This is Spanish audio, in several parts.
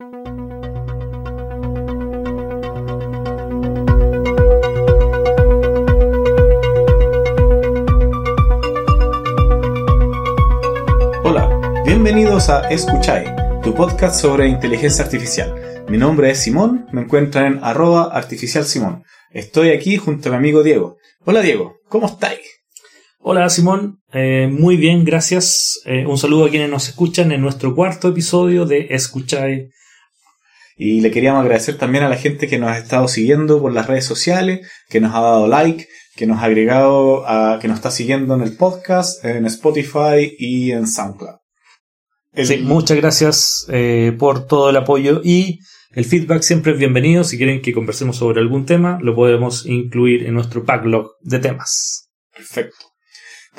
Hola, bienvenidos a Escuchai, tu podcast sobre inteligencia artificial. Mi nombre es Simón, me encuentran en arroba artificial Simón. Estoy aquí junto a mi amigo Diego. Hola Diego, ¿cómo estáis? Hola Simón, eh, muy bien, gracias. Eh, un saludo a quienes nos escuchan en nuestro cuarto episodio de Escuchai. Y le queríamos agradecer también a la gente que nos ha estado siguiendo por las redes sociales, que nos ha dado like, que nos ha agregado, a, que nos está siguiendo en el podcast, en Spotify y en SoundCloud. El- Sí, muchas gracias eh, por todo el apoyo y el feedback siempre es bienvenido. Si quieren que conversemos sobre algún tema, lo podemos incluir en nuestro backlog de temas. Perfecto.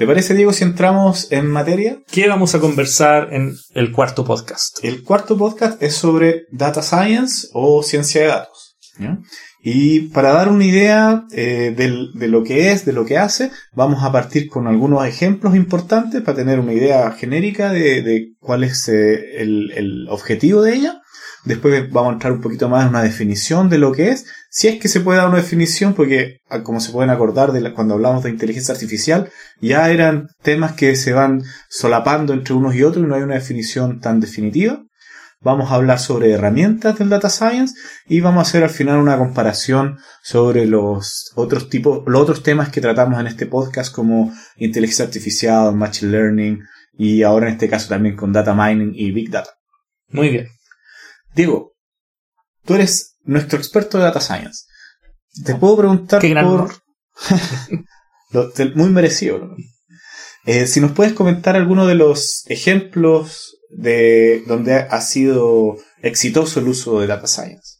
¿Te parece, Diego, si entramos en materia? ¿Qué vamos a conversar en el cuarto podcast? El cuarto podcast es sobre data science o ciencia de datos. ¿ya? Y para dar una idea eh, del- de lo que es, de lo que hace, vamos a partir con algunos ejemplos importantes para tener una idea genérica de, de cuál es eh, el, el objetivo de ella. Después vamos a entrar un poquito más en una definición de lo que es, si es que se puede dar una definición, porque ah, como se pueden acordar de cuando hablamos de inteligencia artificial, ya eran temas que se van solapando entre unos y otros y no hay una definición tan definitiva. Vamos a hablar sobre herramientas del data science y vamos a hacer al final una comparación sobre los otros tipos, los otros temas que tratamos en este podcast como inteligencia artificial, machine learning y ahora en este caso también con data mining y big data. Muy bien. Diego, tú eres nuestro experto de data science. Te puedo preguntar Qué gran por honor. Lo- te- muy merecido. ¿no? Eh, si nos puedes comentar alguno de los ejemplos de donde ha sido exitoso el uso de data science.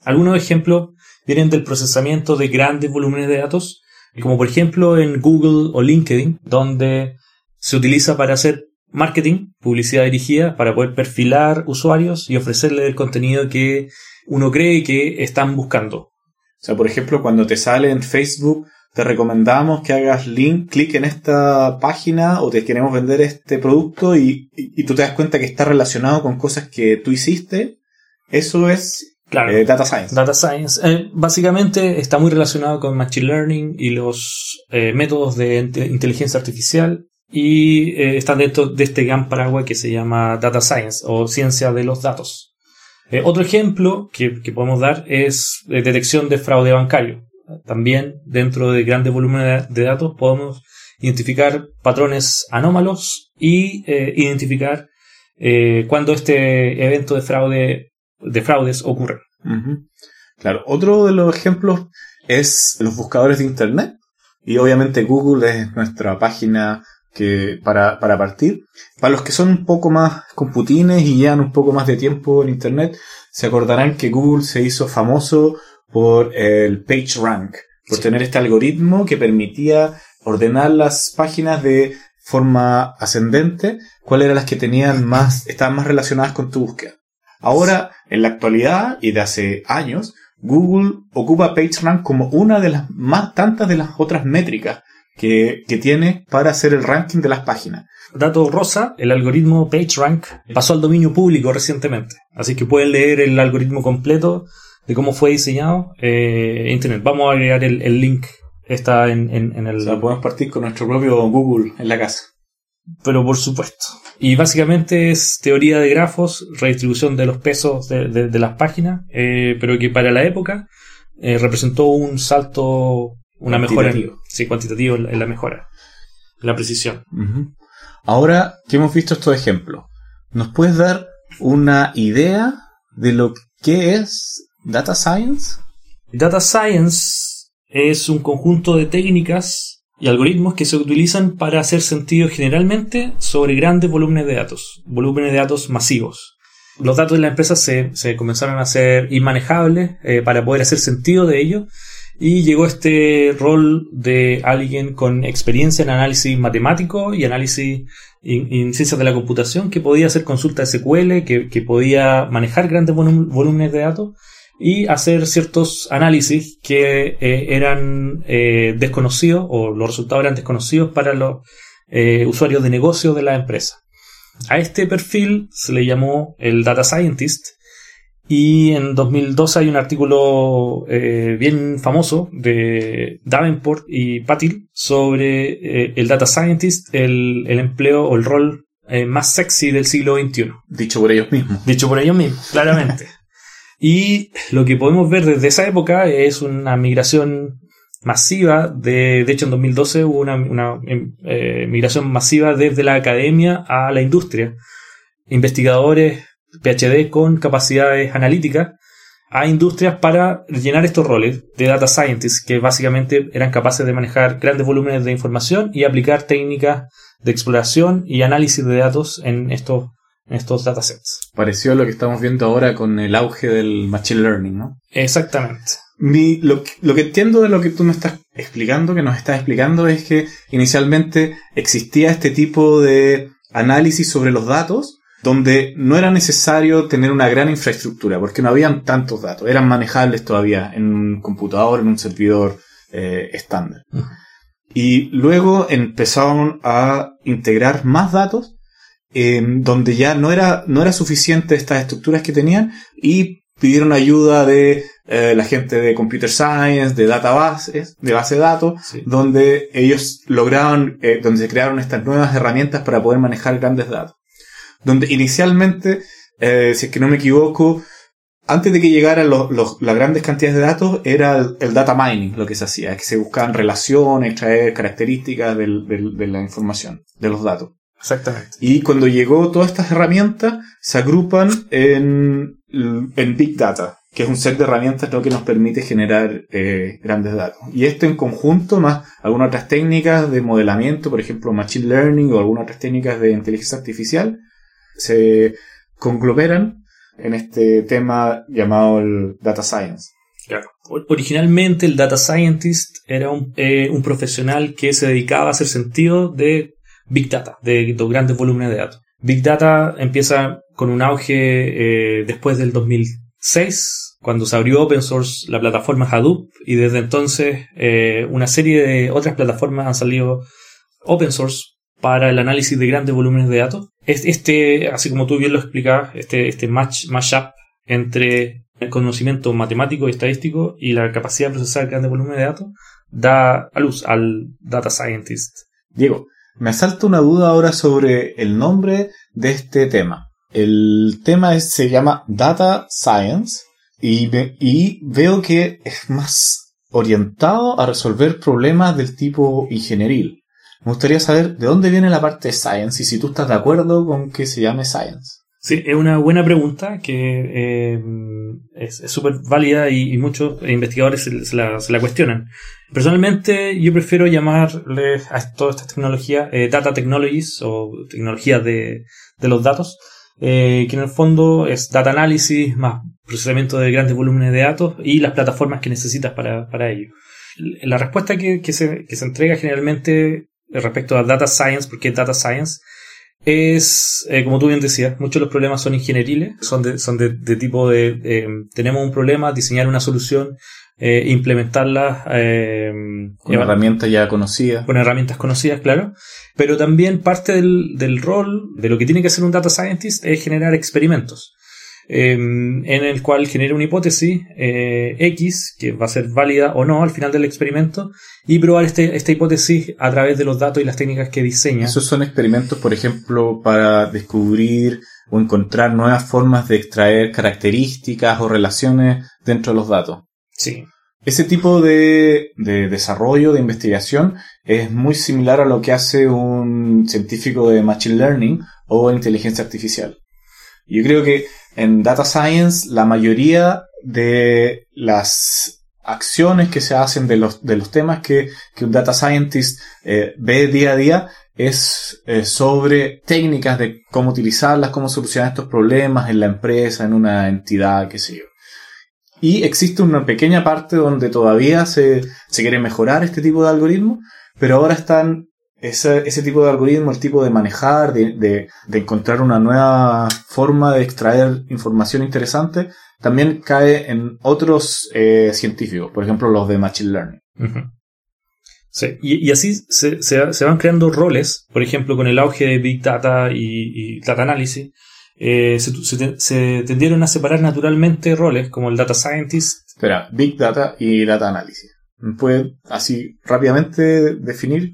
Algunos ejemplos vienen del procesamiento de grandes volúmenes de datos, como por ejemplo en Google o LinkedIn, donde se utiliza para hacer marketing, publicidad dirigida, para poder perfilar usuarios y ofrecerles el contenido que uno cree que están buscando. O sea, por ejemplo, cuando te sale en Facebook, te recomendamos que hagas link, clic en esta página o te queremos vender este producto y, y- y tú te das cuenta que está relacionado con cosas que tú hiciste. Eso es Claro. eh, data science. Data Science eh, básicamente está muy relacionado con Machine Learning y los eh, métodos de inte- inteligencia artificial y eh, está dentro de este gran paraguas que se llama Data Science o ciencia de los datos. Eh, otro ejemplo que, que podemos dar es eh, detección de fraude bancario. También dentro de grandes volúmenes de datos podemos identificar patrones anómalos y identificar cuando este evento de fraude de fraudes ocurre. Claro, otro de los ejemplos es los buscadores de Internet. Y obviamente Google es nuestra página que para, para partir. Para los que son un poco más computines y llevan un poco más de tiempo en Internet, se acordarán que Google se hizo famoso por el PageRank, por Sí. tener este algoritmo que permitía ordenar las páginas de forma ascendente, cuáles eran las que tenían más, estaban más relacionadas con tu búsqueda. Ahora, en la actualidad y de hace años, Google ocupa PageRank como una de las más tantas de las otras métricas que, que tiene para hacer el ranking de las páginas. Dato rosa, el algoritmo PageRank pasó al dominio público recientemente. Así que pueden leer el algoritmo completo de cómo fue diseñado eh, Internet. Vamos a agregar el, el link. Está en, en- en el... O sea, podemos partir con nuestro propio Google en la casa. Pero por supuesto. Y básicamente es teoría de grafos, redistribución de los pesos de, de- de las páginas, eh, pero que para la época eh, representó un salto, una mejora en, sí, cuantitativo en la- mejora, en la precisión. Ahora que hemos visto estos ejemplos, ¿nos puedes dar una idea de lo que es Data Science? Data Science es un conjunto de técnicas y algoritmos que se utilizan para hacer sentido generalmente sobre grandes volúmenes de datos, volúmenes de datos masivos. Los datos de la empresa se, se comenzaron a ser inmanejables eh, para poder hacer sentido de ello y llegó este rol de alguien con experiencia en análisis matemático y análisis en, en ciencias de la computación que podía hacer consulta SQL, que, podía manejar grandes volúmenes de datos y hacer ciertos análisis que eh, eran eh, desconocidos o los resultados eran desconocidos para los eh, usuarios de negocio de la empresa. A este perfil se le llamó el Data Scientist Y en 2012 hay un artículo eh, bien famoso de Davenport y Patil sobre eh, el data scientist, el, el, empleo o el rol eh, más sexy del siglo XXI. Dicho por ellos mismos. Dicho por ellos mismos, claramente. y lo que podemos ver desde esa época es una migración masiva, de, de hecho en 2012 hubo una, una migración masiva desde la academia a la industria. Investigadores PhD con capacidades analíticas a industrias para llenar estos roles de data scientists que básicamente eran capaces de manejar grandes volúmenes de información y aplicar técnicas de exploración y análisis de datos en estos, en estos datasets. Pareció lo que estamos viendo ahora con el auge del machine learning, ¿no? Exactamente. Mi, lo, lo, que entiendo de lo que tú me estás explicando, que nos estás explicando, es que inicialmente existía este tipo de análisis sobre los datos donde no era necesario tener una gran infraestructura, porque no habían tantos datos, eran manejables todavía en un computador, en un servidor eh, estándar. Y luego empezaron a integrar más datos, donde ya no era, no era suficiente estas estructuras que tenían, y pidieron ayuda de eh, la gente de Computer Science, de databases, de base de datos, donde ellos lograron, eh, donde se crearon estas nuevas herramientas para poder manejar grandes datos donde inicialmente, eh, si es que no me equivoco, antes de que llegaran las grandes cantidades de datos, era el, data mining lo que se hacía, que se buscaban relaciones, extraer características de la información, de los datos. Exactamente. Y cuando llegó todas estas herramientas, se agrupan en, en Big Data, que es un set de herramientas que nos permite generar eh, grandes datos. Y esto en conjunto, más algunas otras técnicas de modelamiento, por ejemplo, Machine Learning o algunas otras técnicas de inteligencia artificial, se conglomeran en este tema llamado el data science. Originalmente el data scientist era eh, un, profesional que se dedicaba a hacer sentido de big data, de, de grandes volúmenes de datos. Big data empieza con un auge eh, después del 2006, cuando se abrió open source la plataforma Hadoop y desde entonces eh, una serie de otras plataformas han salido open source para el análisis de grandes volúmenes de datos. Este, así como tú bien lo explicabas, este, este match, mashup entre el conocimiento matemático y estadístico y la capacidad de procesar grandes volúmenes de datos da a luz al data scientist. Diego, me asalta una duda ahora sobre el nombre de este tema. El tema se llama Data Science y, y veo que es más orientado a resolver problemas del tipo ingenieril. Me gustaría saber de dónde viene la parte de Science y si tú estás de acuerdo con que se llame Science. Sí, es una buena pregunta que eh, es súper válida y, muchos investigadores se, la, cuestionan. Personalmente, yo prefiero llamarle a todas estas tecnologías eh, Data Technologies o tecnologías de, los datos, eh, que en el fondo es Data Analysis más procesamiento de grandes volúmenes de datos y las plataformas que necesitas para, para ello. La respuesta que, que, se, que se entrega generalmente respecto a data science, porque data science es, eh, como tú bien decías, muchos de los problemas son ingenieriles, son de, son de, tipo de, tenemos un problema, diseñar una solución, eh, implementarla eh, con herramientas ya conocidas. Con herramientas conocidas, claro. Pero también parte del, del rol de lo que tiene que hacer un data scientist es generar experimentos. Em, en el cual genera una hipótesis eh, X, que va a ser válida o no al final del experimento, y probar este, esta hipótesis a través de los datos y las técnicas que diseña. Esos son experimentos, por ejemplo, para descubrir o encontrar nuevas formas de extraer características o relaciones dentro de los datos. Sí. Ese tipo de, de, desarrollo, de investigación, es muy similar a lo que hace un científico de Machine Learning o inteligencia artificial. Yo creo que en Data Science la mayoría de las acciones que se hacen de los, de los temas que, que un Data Scientist eh, ve día a día es eh, sobre técnicas de cómo utilizarlas, cómo solucionar estos problemas en la empresa, en una entidad, qué sé yo. Y existe una pequeña parte donde todavía se, se quiere mejorar este tipo de algoritmos, pero ahora están ese, ese tipo de algoritmo, el tipo de manejar, de, de, de, encontrar una nueva forma de extraer información interesante, también cae en otros eh, científicos, por ejemplo los de Machine Learning. Sí, y, y así se, se, se, van creando roles, por ejemplo, con el auge de Big Data y, y Data Analysis, eh, se, se, se tendieron a separar naturalmente roles como el data scientist. Espera, Big Data y Data Analysis. ¿Me puede así rápidamente definir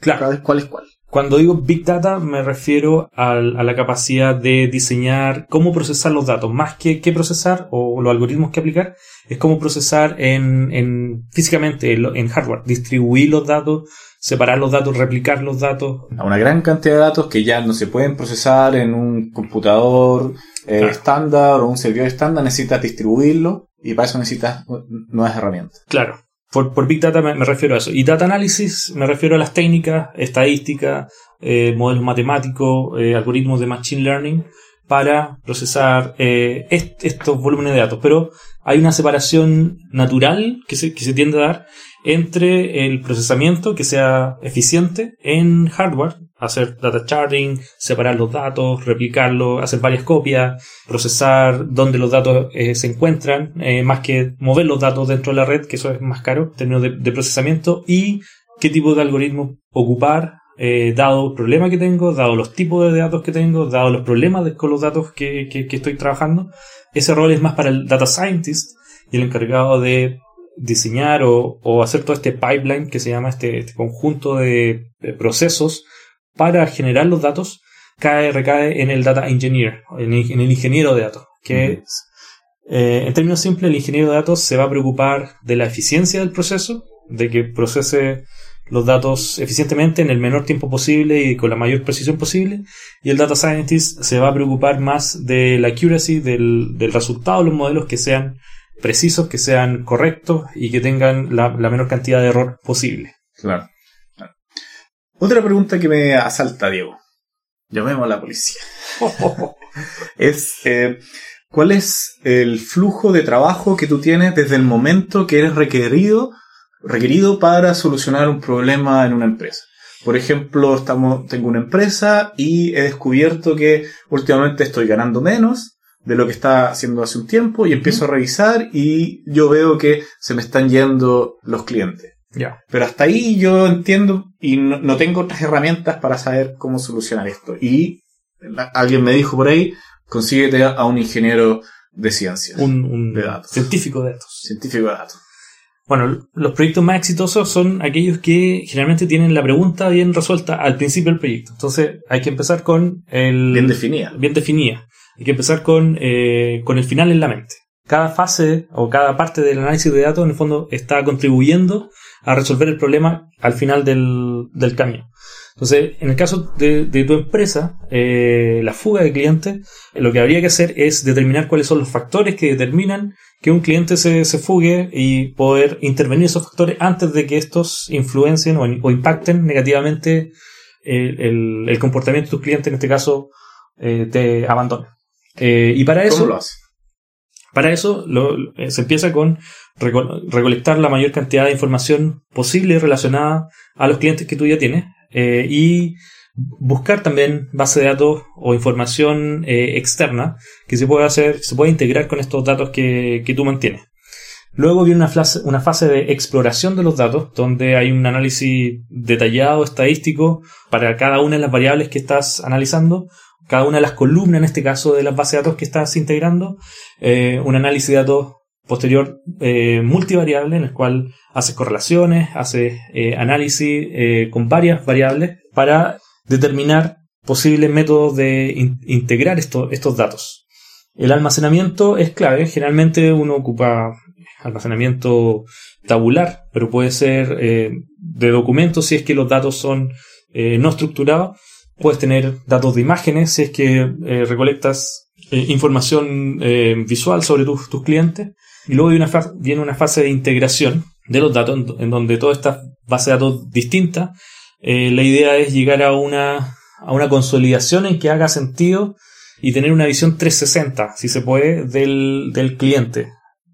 Claro, cuál es cuál? Cuando digo Big Data me refiero al- a, la capacidad de diseñar cómo procesar los datos, más que qué procesar o los algoritmos que aplicar, es cómo procesar en, en físicamente, en, hardware, distribuir los datos, separar los datos, replicar los datos. A una gran cantidad de datos que ya no se pueden procesar en un computador eh, Claro. estándar o un servidor estándar, necesitas distribuirlo y para eso necesitas nuevas herramientas. Claro, por, por Big Data me, refiero a eso. Y Data Analysis me refiero a las técnicas, estadística, eh, modelos matemáticos, eh, algoritmos de Machine Learning para procesar eh, est- estos volúmenes de datos. Pero hay una separación natural que se, que se tiende a dar entre el procesamiento que sea eficiente en hardware, hacer data sharding, separar los datos, replicarlos, hacer varias copias, procesar dónde los datos eh, se encuentran, eh, más que mover los datos dentro de la red, que eso es más caro en términos de, procesamiento, y qué tipo de algoritmo ocupar, eh, dado el problema que tengo, dado los tipos de datos que tengo, dado los problemas con los datos que, que- que estoy trabajando. Ese rol es más para el data scientist y el encargado de diseñar o, o hacer todo este pipeline que se llama este, este conjunto de procesos para generar los datos cae, recae en el data engineer, en el, en el ingeniero de datos, que eh, en términos simples, el ingeniero de datos se va a preocupar de la eficiencia del proceso, de que procese los datos eficientemente en el menor tiempo posible y con la mayor precisión posible. Y el data scientist se va a preocupar más de la accuracy del, del resultado de los modelos que sean precisos, que sean correctos y que tengan la, la menor cantidad de error posible. Claro. Otra pregunta que me asalta, Diego. Llamemos a la policía. es eh, ¿cuál es el flujo de trabajo que tú tienes desde el momento que eres requerido, requerido para solucionar un problema en una empresa? Por ejemplo, estamos, tengo una empresa y he descubierto que últimamente estoy ganando menos de lo que estaba haciendo hace un tiempo y empiezo a revisar y yo veo que se me están yendo los clientes. Ya. Pero hasta ahí yo entiendo y no, no tengo otras herramientas para saber cómo solucionar esto. Y la- alguien me dijo por ahí, consíguete a un ingeniero de ciencias, Un, un De datos. científico de datos. científico de datos. Bueno, los proyectos más exitosos son aquellos que generalmente tienen la pregunta bien resuelta al principio del proyecto. Entonces hay que empezar con el... Bien definida. bien definida. Hay que empezar con, eh, con el final en la mente. Cada fase o cada parte del análisis de datos en el fondo está contribuyendo a resolver el problema al final del, del camino. Entonces, en el caso de, de tu empresa, eh, la fuga de clientes, lo que habría que hacer es determinar cuáles son los factores que determinan que un cliente se, se fugue y poder intervenir esos factores antes de que estos influencien o, o impacten negativamente el, el- el comportamiento de tus clientes, en este caso, eh, te. Eh, y para eso, ¿Cómo lo hace? Para eso lo- eh, se empieza con reco- recolectar la mayor cantidad de información posible relacionada a los clientes que tú ya tienes eh, y buscar también base de datos o información eh, externa que se pueda hacer, se pueda integrar con estos datos que, que tú mantienes. Luego viene una fase, una fase de exploración de los datos, donde hay un análisis detallado, estadístico, para cada una de las variables que estás analizando, cada una de las columnas, en este caso, de las bases de datos que estás integrando, eh, un análisis de datos posterior eh, multivariable, en el cual haces correlaciones, haces eh, análisis con varias variables para determinar posibles métodos de in- integrar esto- estos datos. El almacenamiento es clave. Generalmente uno ocupa almacenamiento tabular, pero puede ser de documentos si es que los datos son no estructurados. Puedes tener datos de imágenes si es que eh, recolectas eh, información eh, visual sobre tus, clientes. Y luego viene una, viene una fase de integración de los datos, en, do- en donde todas estas bases de datos distintas, la idea es llegar a una, a una consolidación en que haga sentido y tener una visión 360, si se puede, del, del cliente.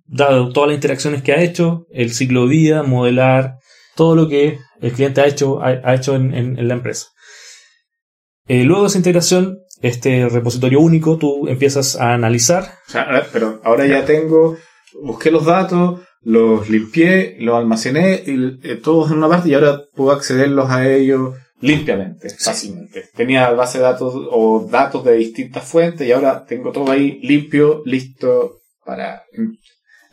Dado todas las interacciones que ha hecho, el ciclo de vida, modelar todo lo que el cliente ha hecho, ha, hecho en- en la empresa. Eh, luego de esa integración, este repositorio único, tú empiezas a analizar O sea, pero ahora ya tengo, busqué los datos, los limpié, los almacené, y, eh, todos en una parte y ahora puedo accederlos a ellos limpiamente, fácilmente. Tenía base de datos o datos de distintas fuentes y ahora tengo todo ahí limpio, listo para em-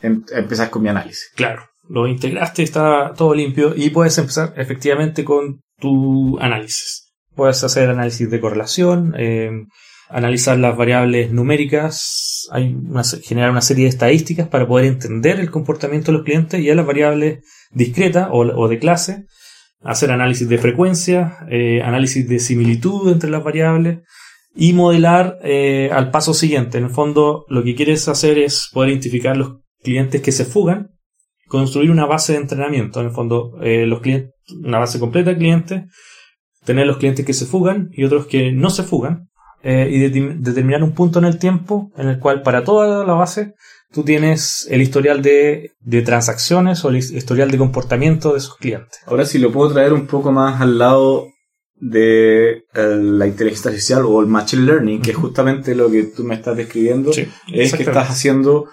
em- empezar con mi análisis. Claro, lo integraste, está todo limpio y puedes empezar efectivamente con tu análisis. Puedes hacer análisis de correlación, eh, analizar las variables numéricas, generar una serie de estadísticas para poder entender el comportamiento de los clientes y a las variables discretas o, de clase, hacer análisis de frecuencia, eh, análisis de similitud entre las variables y modelar eh, al paso siguiente. En el fondo, lo que quieres hacer es poder identificar los clientes que se fugan, construir una base de entrenamiento. En el fondo, los clientes, una base completa de clientes, tener los clientes que se fugan y otros que no se fugan, eh, y de- determinar un punto en el tiempo en el cual para toda la base tú tienes el historial de, de transacciones o el his- historial de comportamiento de esos clientes. Ahora si lo puedo traer un poco más al lado de eh, la inteligencia artificial o el machine learning, que es justamente lo que tú me estás describiendo, es que estás haciendo,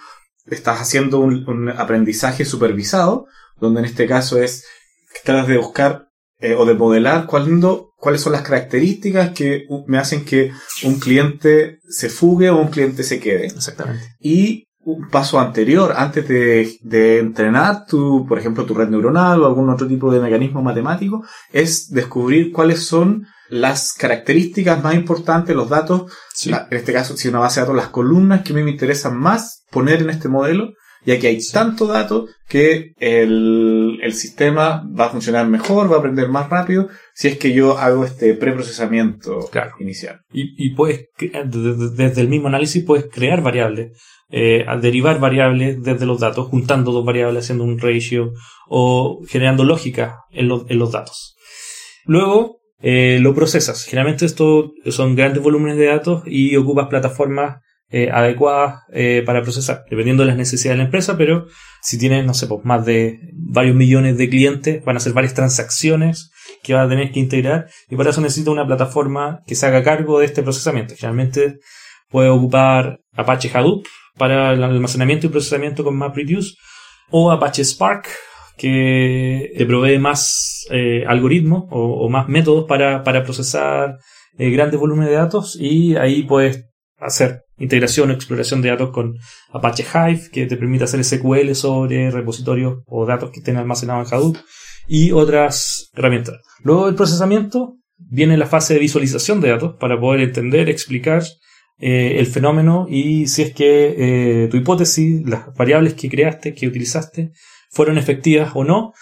estás haciendo un, un aprendizaje supervisado, donde en este caso es que tratas de buscar eh, o de modelar cuándo, cuáles son las características que me hacen que un cliente se fugue o un cliente se quede. Exactamente. Y un paso anterior, antes de, de entrenar tu, por ejemplo, tu red neuronal o algún otro tipo de mecanismo matemático, es descubrir cuáles son las características más importantes, los datos, Sí. la- en este caso, si una base de datos, las columnas que a mí me interesan más poner en este modelo, ya que hay tanto dato que el, el sistema va a funcionar mejor, va a aprender más rápido, si es que yo hago este preprocesamiento Claro. inicial. Y, y puedes, desde el mismo análisis, puedes crear variables, eh, derivar variables desde los datos, juntando dos variables, haciendo un ratio o generando lógica en, los- en los datos. Luego, eh, lo procesas. Generalmente esto son grandes volúmenes de datos y ocupas plataformas eh, adecuadas eh, para procesar, dependiendo de las necesidades de la empresa, pero si tienes, no sé, pues, más de varios millones de clientes, van a ser varias transacciones que vas a tener que integrar y para eso necesita una plataforma que se haga cargo de este procesamiento. Generalmente puede ocupar Apache Hadoop para el almacenamiento y procesamiento con MapReduce o Apache Spark que te provee más eh, algoritmos o, o más métodos para, para procesar eh, grandes volúmenes de datos y ahí puedes hacer integración o exploración de datos con Apache Hive que te permite hacer SQL sobre repositorios o datos que estén almacenados en Hadoop y otras herramientas. Luego del procesamiento viene la fase de visualización de datos para poder entender, explicar eh, el fenómeno y si es que eh, tu hipótesis, las variables que creaste, que utilizaste, fueron efectivas o no.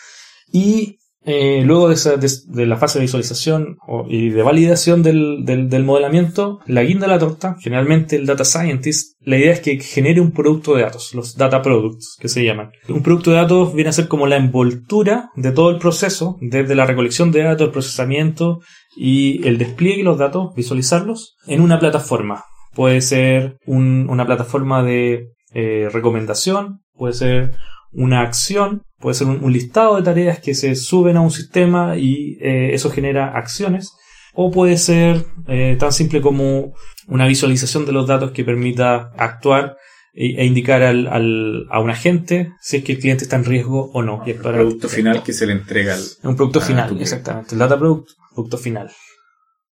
Y eh, luego de, esa- de- la fase de visualización y de validación del modelamiento, la guinda de la torta, generalmente el data scientist, la idea es que genere un producto de datos, los data products que se llaman. Un producto de datos viene a ser como la envoltura de todo el proceso, desde la recolección de datos, el procesamiento y el despliegue de los datos, visualizarlos, en una plataforma. Puede ser un- una plataforma de eh, recomendación, puede ser una acción, puede ser un, un listado de tareas que se suben a un sistema y eh, eso genera acciones, o puede ser eh, tan simple como una visualización de los datos que permita actuar e, e indicar al, al- a un agente si es que el cliente está en riesgo o no. Y Producto final que se le entrega al, un producto final, exactamente. El data product, producto final.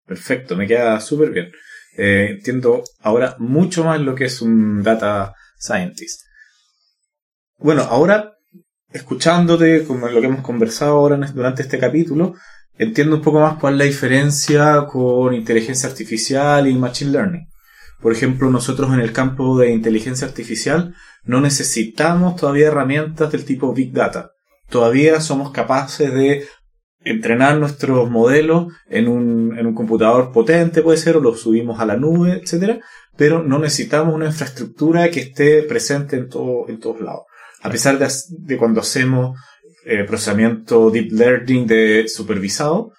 Perfecto, me queda súper bien. Eh, entiendo ahora mucho más lo que es un data scientist. Bueno, ahora, escuchándote, como lo que hemos conversado ahora durante este capítulo, entiendo un poco más cuál es la diferencia con inteligencia artificial y machine learning. Por ejemplo, nosotros en el campo de inteligencia artificial no necesitamos todavía herramientas del tipo Big Data. Todavía somos capaces de entrenar nuestros modelos en un, en un computador potente, puede ser, o los subimos a la nube, etcétera, pero no necesitamos una infraestructura que esté presente en, todo, en todos lados. A pesar de, de cuando hacemos eh, procesamiento deep learning de supervisado,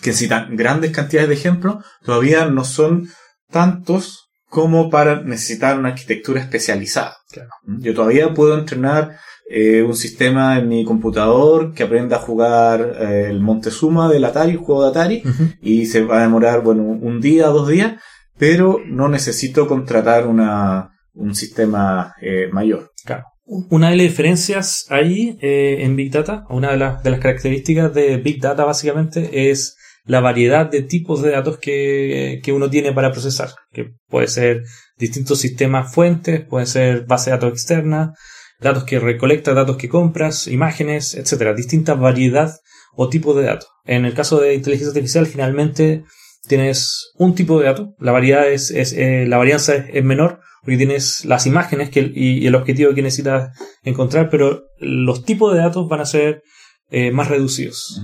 que necesitan grandes cantidades de ejemplos, todavía no son tantos como para necesitar una arquitectura especializada. Claro. Yo todavía puedo entrenar eh, un sistema en mi computador que aprenda a jugar eh, el Montezuma del Atari, el juego de Atari, y se va a demorar, bueno, un día, dos días, pero no necesito contratar una, un sistema eh, mayor. Claro. Una de las diferencias ahí eh, en Big Data, una de, las- de las características de Big Data básicamente es la variedad de tipos de datos que, que uno tiene para procesar, que puede ser distintos sistemas fuentes, puede ser base de datos externa, datos que recolecta, datos que compras, imágenes, etcétera, distinta variedad o tipo de datos. En el caso de inteligencia artificial, finalmente tienes un tipo de dato, la variedad es, es eh, la varianza es, menor porque tienes las imágenes y, el objetivo que necesitas encontrar, pero los tipos de datos van a ser eh, más reducidos.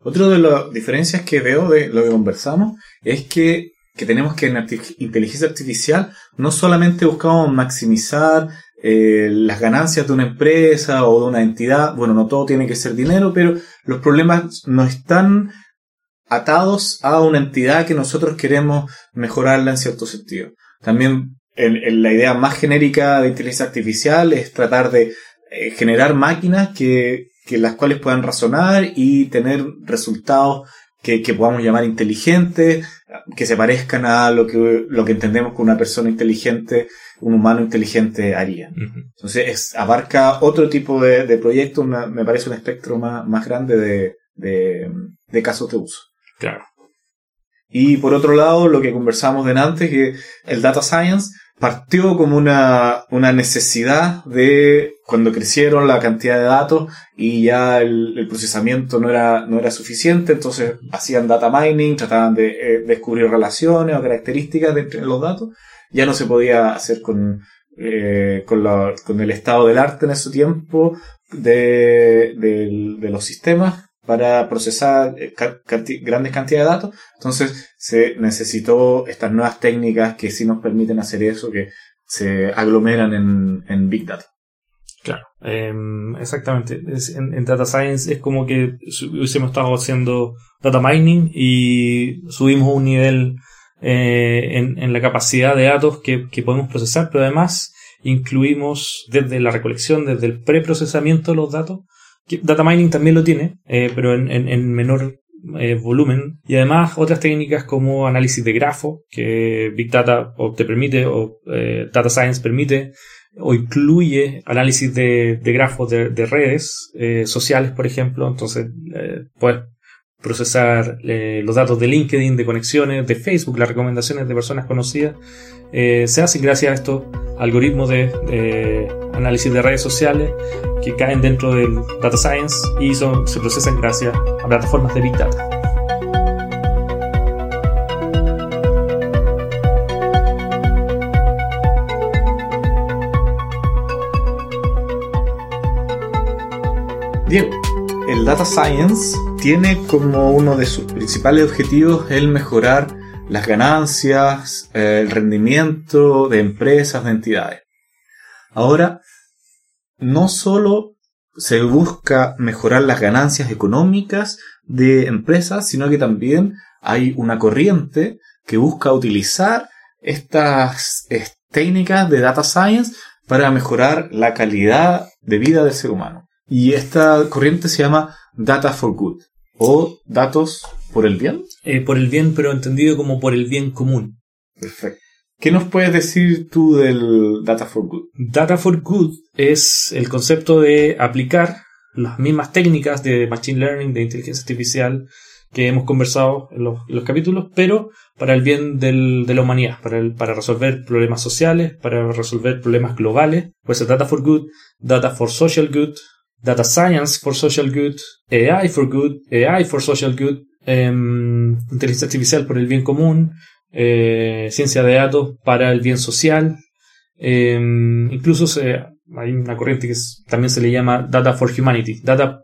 Otra de las diferencias que veo de lo que conversamos es que, que tenemos que en inteligencia artificial no solamente buscamos maximizar eh, las ganancias de una empresa o de una entidad, bueno, no todo tiene que ser dinero, pero los problemas no están atados a una entidad que nosotros queremos mejorarla en cierto sentido. También la idea más genérica de inteligencia artificial es tratar de eh, generar máquinas que, que, las cuales puedan razonar y tener resultados que, que, podamos llamar inteligentes, que se parezcan a lo que, lo que entendemos que una persona inteligente, un humano inteligente haría. Entonces es, abarca otro tipo de, de proyectos, me parece un espectro más, más grande de, de, de casos de uso. Claro. Y por otro lado, lo que conversamos antes, que el data science partió como una, una necesidad de cuando crecieron la cantidad de datos y ya el, procesamiento no era, no era suficiente, entonces hacían data mining, trataban de eh, descubrir relaciones o características de los datos. Ya no se podía hacer con, eh, con, con, el estado del arte en ese tiempo de, de los sistemas para procesar eh, grandes cantidades de datos. Entonces se necesitó estas nuevas técnicas que sí nos permiten hacer eso, que se aglomeran en, Big Data. Claro, em, exactamente. en, Data Science es como que hubiésemos estado haciendo data mining y subimos un nivel eh, en, la capacidad de datos que, que podemos procesar, pero además incluimos desde la recolección, desde el preprocesamiento de los datos, Data mining también lo tiene, eh, pero en, menor eh, volumen. Y además otras técnicas como análisis de grafo, que Big Data o te permite, o eh, Data Science permite, o incluye análisis de, grafos de, redes sociales, por ejemplo. Entonces, puedes procesar los datos de LinkedIn, de conexiones, de Facebook, las recomendaciones de personas conocidas. se hacen gracias a estos algoritmos de análisis de redes sociales que caen dentro del data science y se procesan gracias a plataformas de Big Data. Diego, el data science tiene como uno de sus principales objetivos el mejorar las ganancias, el rendimiento de empresas, de entidades. Ahora, no solo se busca mejorar las ganancias económicas de empresas, sino que también hay una corriente que busca utilizar estas técnicas de data science para mejorar la calidad de vida del ser humano. Y esta corriente se llama Data for Good o datos por el bien. Eh, por el bien, pero entendido como por el bien común. Perfecto. ¿Qué nos puedes decir tú del Data for Good? Data for Good es el concepto de aplicar las mismas técnicas de Machine Learning, de inteligencia artificial que hemos conversado en los, capítulos, pero para el bien de la humanidad, para, para resolver problemas sociales, para resolver problemas globales. Pues Data for Good, Data for Social Good, Data Science for Social Good, AI for Good, AI for Social Good, em, inteligencia artificial por el bien común, eh, ciencia de datos para el bien social. Em, incluso se, hay una corriente que también se le llama Data for Humanity, Data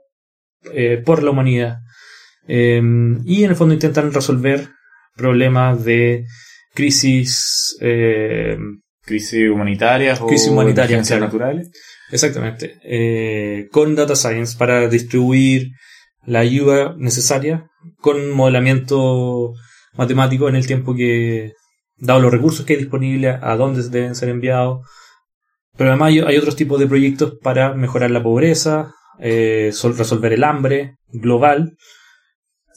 eh, por la humanidad. Y en el fondo intentan resolver problemas de crisis. Crisis humanitarias crisis o humanitarias naturales. Exactamente. Eh, con Data Science para distribuir la ayuda necesaria con modelamiento matemático en el tiempo que, dado los recursos que hay disponibles, a dónde deben ser enviados. Pero además hay, otros tipos de proyectos para mejorar la pobreza, eh, resolver el hambre global.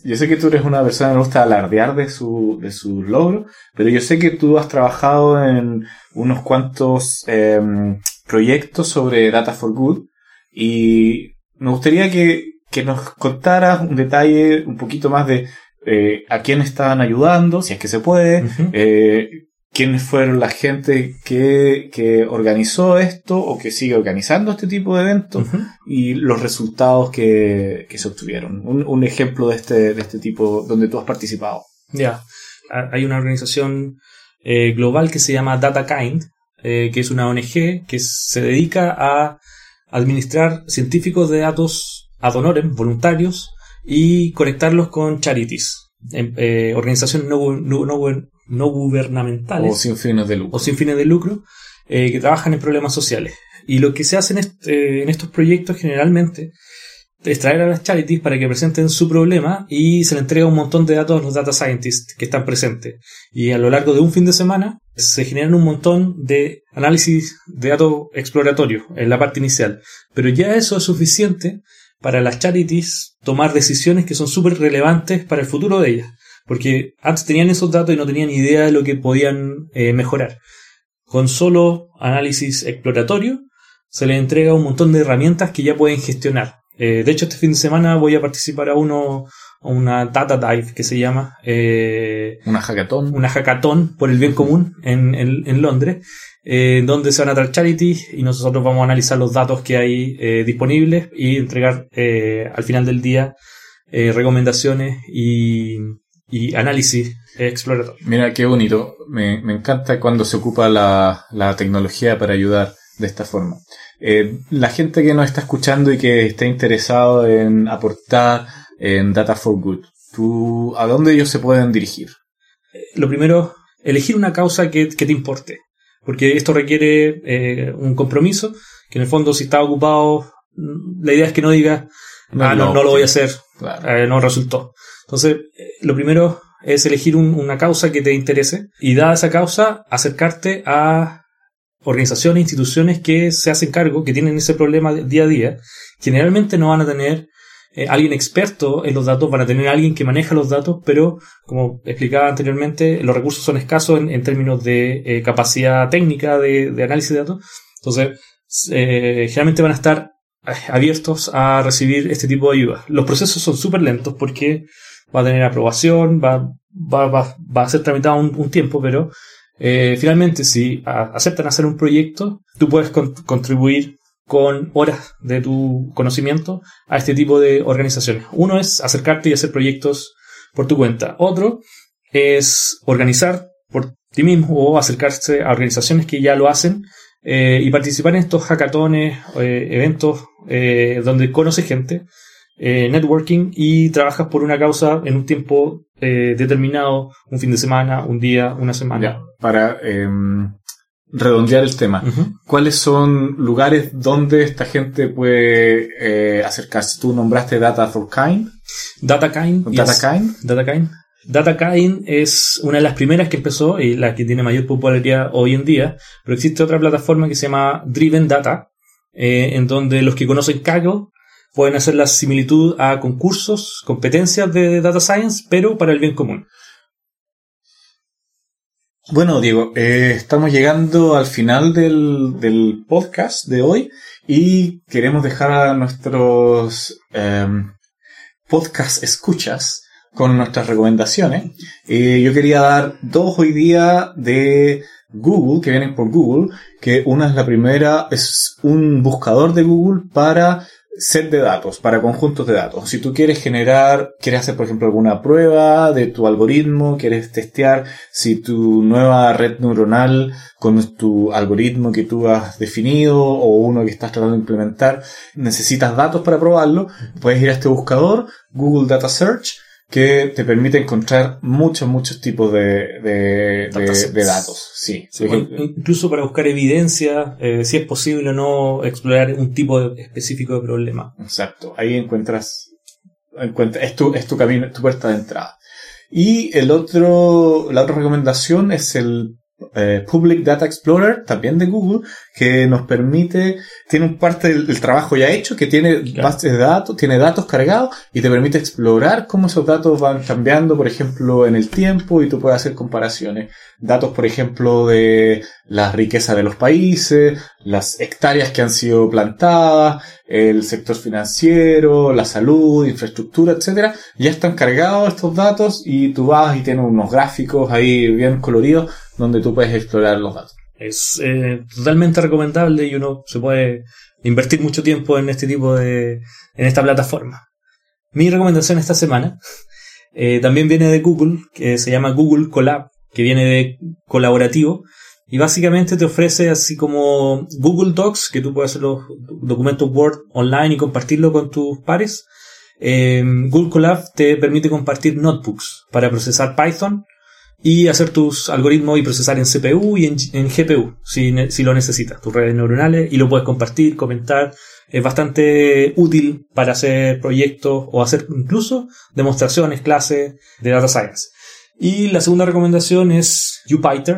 Yo sé que tú eres una persona que gusta alardear de su, de su logro, pero yo sé que tú has trabajado en unos cuantos em, proyectos sobre Data for Good y me gustaría que, que nos contaras un detalle un poquito más de eh, a quién estaban ayudando, si es que se puede, eh, quiénes fueron la gente que, que organizó esto o que sigue organizando este tipo de eventos y los resultados que, que se obtuvieron. Un, un ejemplo de este, de este tipo donde tú has participado. Ya. Ha- Hay una organización eh, global que se llama DataKind, eh, que es una ONG que se dedica a administrar científicos de datos ad honorem, voluntarios, y conectarlos con charities, em- eh, organizaciones no, no, no no gubernamentales O sin fines de lucro. o sin fines de lucro eh, que trabajan en problemas sociales. Y lo que se hace en, eh, en estos proyectos generalmente es traer a las charities para que presenten su problema y se le entrega un montón de datos a los data scientists que están presentes. Y a lo largo de un fin de semana se generan un montón de análisis de datos exploratorios en la parte inicial. Pero ya eso es suficiente para las charities tomar decisiones que son súper relevantes para el futuro de ellas. Porque antes tenían esos datos y no tenían idea de lo que podían eh, mejorar. Con solo análisis exploratorio se les entrega un montón de herramientas que ya pueden gestionar. Eh, de hecho, este fin de semana voy a participar a uno una data dive que se llama eh, Una hackathon. una hackathon por el bien común en, en- en Londres, eh, donde se van a dar charities y nosotros vamos a analizar los datos que hay eh, disponibles y entregar al final del día recomendaciones y, y análisis exploratorio. Mira, qué bonito. Me, me encanta cuando se ocupa la, la tecnología para ayudar de esta forma. La gente que nos está escuchando y que está interesado en aportar en Data for Good, ¿tú, ¿a dónde ellos se pueden dirigir? Lo primero, elegir una causa que, que te importe, porque esto requiere eh, un compromiso, que en el fondo si está ocupado, mm, la idea es que no digas, ah, es no, no lo voy a hacer, Claro. eh, no resultó. Entonces, eh, lo primero es elegir un- una causa que te interese y dada esa causa, acercarte a organizaciones, instituciones que se hacen cargo, que tienen ese problema día a día. Generalmente no van a tener eh, alguien experto en los datos, van a tener alguien que maneja los datos, pero como explicaba anteriormente, los recursos son escasos en, en términos de eh, capacidad técnica de, análisis de datos. Entonces, eh, generalmente van a estar eh, abiertos a recibir este tipo de ayuda. Los procesos son súper lentos porque va a tener aprobación, va, va, va, va a ser tramitado un, tiempo, pero finalmente si aceptan hacer un proyecto, tú puedes con- contribuir con horas de tu conocimiento a este tipo de organizaciones. Uno es acercarte y hacer proyectos por tu cuenta. Otro es organizar por ti mismo o acercarse a organizaciones que ya lo hacen eh, y participar en estos hackatones, eh, eventos eh, donde conoces gente, eh, networking y trabajas por una causa en un tiempo determinado, un fin de semana, un día, una semana. Ya, para em, redondear el tema. ¿Cuáles son lugares donde esta gente puede eh, acercarse? Tú nombraste Data for Kind. DataKind. DataKind. DataKind. DataKind es una de las primeras que empezó y la que tiene mayor popularidad hoy en día, pero existe otra plataforma que se llama Driven Data, eh, en donde los que conocen Kaggle pueden hacer la similitud a concursos, competencias de Data Science, pero para el bien común. Bueno, Diego, eh, estamos llegando al final del, del podcast de hoy y queremos dejar a nuestros em, podcast escuchas con nuestras recomendaciones. Eh, yo quería dar dos hoy día de Google, que vienen por Google, que una es la primera, es un buscador de Google para set de datos, para conjuntos de datos. Si tú quieres generar, quieres hacer, por ejemplo, alguna prueba de tu algoritmo, quieres testear si tu nueva red neuronal con tu algoritmo que tú has definido o uno que estás tratando de implementar, necesitas datos para probarlo, puedes ir a este buscador, Google Data Search, que te permite encontrar muchos, muchos tipos de, de, de- Datasets. de datos. Sí. Sí, incluso para buscar evidencia, eh, si es posible o no explorar un tipo de- específico de problema. Exacto. Ahí encuentras, encuentra, es tu, es tu camino, tu puerta de entrada. Y el otro, la otra recomendación es el eh, Public Data Explorer, también de Google, que nos permite, tiene un parte del, del trabajo ya hecho, que tiene Claro. bases de datos, tiene datos cargados y te permite explorar cómo esos datos van cambiando, por ejemplo, en el tiempo y tú puedes hacer comparaciones. Datos, por ejemplo, de la riqueza de los países, las hectáreas que han sido plantadas, el sector financiero, la salud, infraestructura, etcétera, ya están cargados estos datos y tú vas y tienes unos gráficos ahí bien coloridos donde tú puedes explorar los datos. Es eh, totalmente recomendable y uno se puede invertir mucho tiempo en este tipo de. en esta plataforma. Mi recomendación esta semana eh, también viene de Google, que se llama Google Colab, que viene de colaborativo. Y básicamente te ofrece así como Google Docs, que tú puedes hacer los documentos Word online y compartirlo con tus pares. Eh, Google Colab te permite compartir notebooks para procesar Python y hacer tus algoritmos y procesar en CPU y en, en GPU, si, si lo necesitas, tus redes neuronales, y lo puedes compartir, comentar. Es bastante útil para hacer proyectos o hacer incluso demostraciones, clases de data science. Y la segunda recomendación es Jupyter.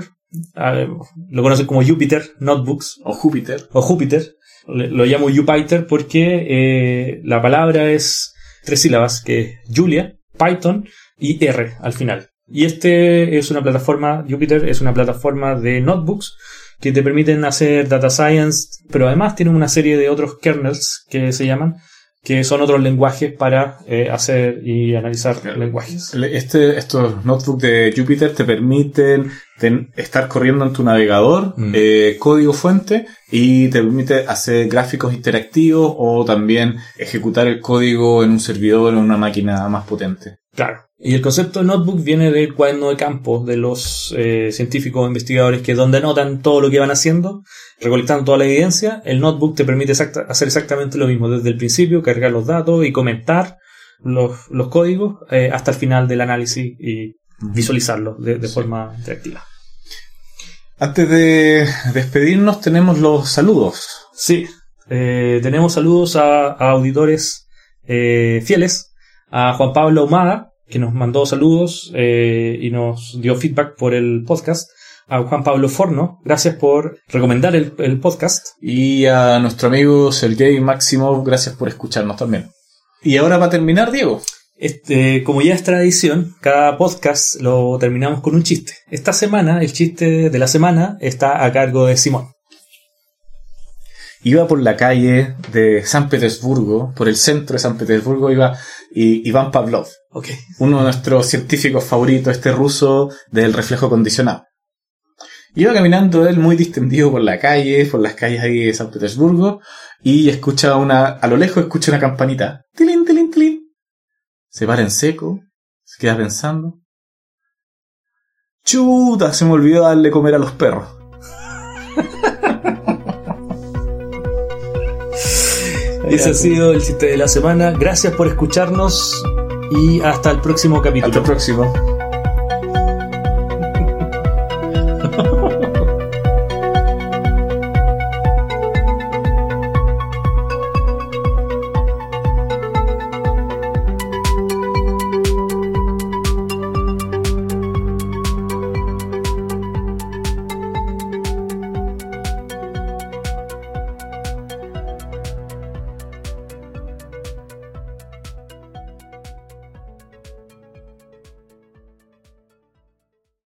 Ah, lo conocen como Jupyter Notebooks O Júpiter. o Júpiter. Le- Lo llamo Jupyter porque eh, la palabra es tres sílabas, que es Julia, Python y R al final. Y este es una plataforma, Jupyter es una plataforma de notebooks que te permiten hacer data science, pero además tienen una serie de otros kernels que se llaman, que son otros lenguajes para eh, hacer y analizar Claro. lenguajes. Este, estos notebooks de Jupyter te permiten ten- estar corriendo en tu navegador, Mm. eh, código fuente, y te permite hacer gráficos interactivos o también ejecutar el código en un servidor o en una máquina más potente. Claro. Y el concepto de notebook viene del cuaderno de campo de los eh, científicos o investigadores que donde anotan todo lo que van haciendo, recolectando toda la evidencia. El notebook te permite exacta- hacer exactamente lo mismo desde el principio, cargar los datos y comentar los, los códigos eh, hasta el final del análisis y visualizarlos de, de Sí. forma interactiva. Antes de despedirnos tenemos los saludos. Sí, eh, tenemos saludos a, a auditores fieles, a Juan Pablo Ahumada, que nos mandó saludos eh, y nos dio feedback por el podcast, a Juan Pablo Forno, gracias por recomendar el, el podcast. Y a nuestro amigo Sergei Maximov, gracias por escucharnos también. Y ahora para terminar, Diego. Este, como ya es tradición, cada podcast lo terminamos con un chiste. Esta semana, el chiste de la semana está a cargo de Simón. Iba por la calle de San Petersburgo, por el centro de San Petersburgo, iba Iván Pavlov, uno de nuestros científicos favoritos, este ruso del reflejo condicionado. Iba caminando él muy distendido por la calle, por las calles ahí de San Petersburgo, y escucha una, a lo lejos escucha una campanita. Tilín, tilín, tilín. Se para en seco, se queda pensando. Chuta, se me olvidó darle comer a los perros. Ese ha sido el chiste de la semana. Gracias por escucharnos y hasta el próximo capítulo. Hasta el próximo.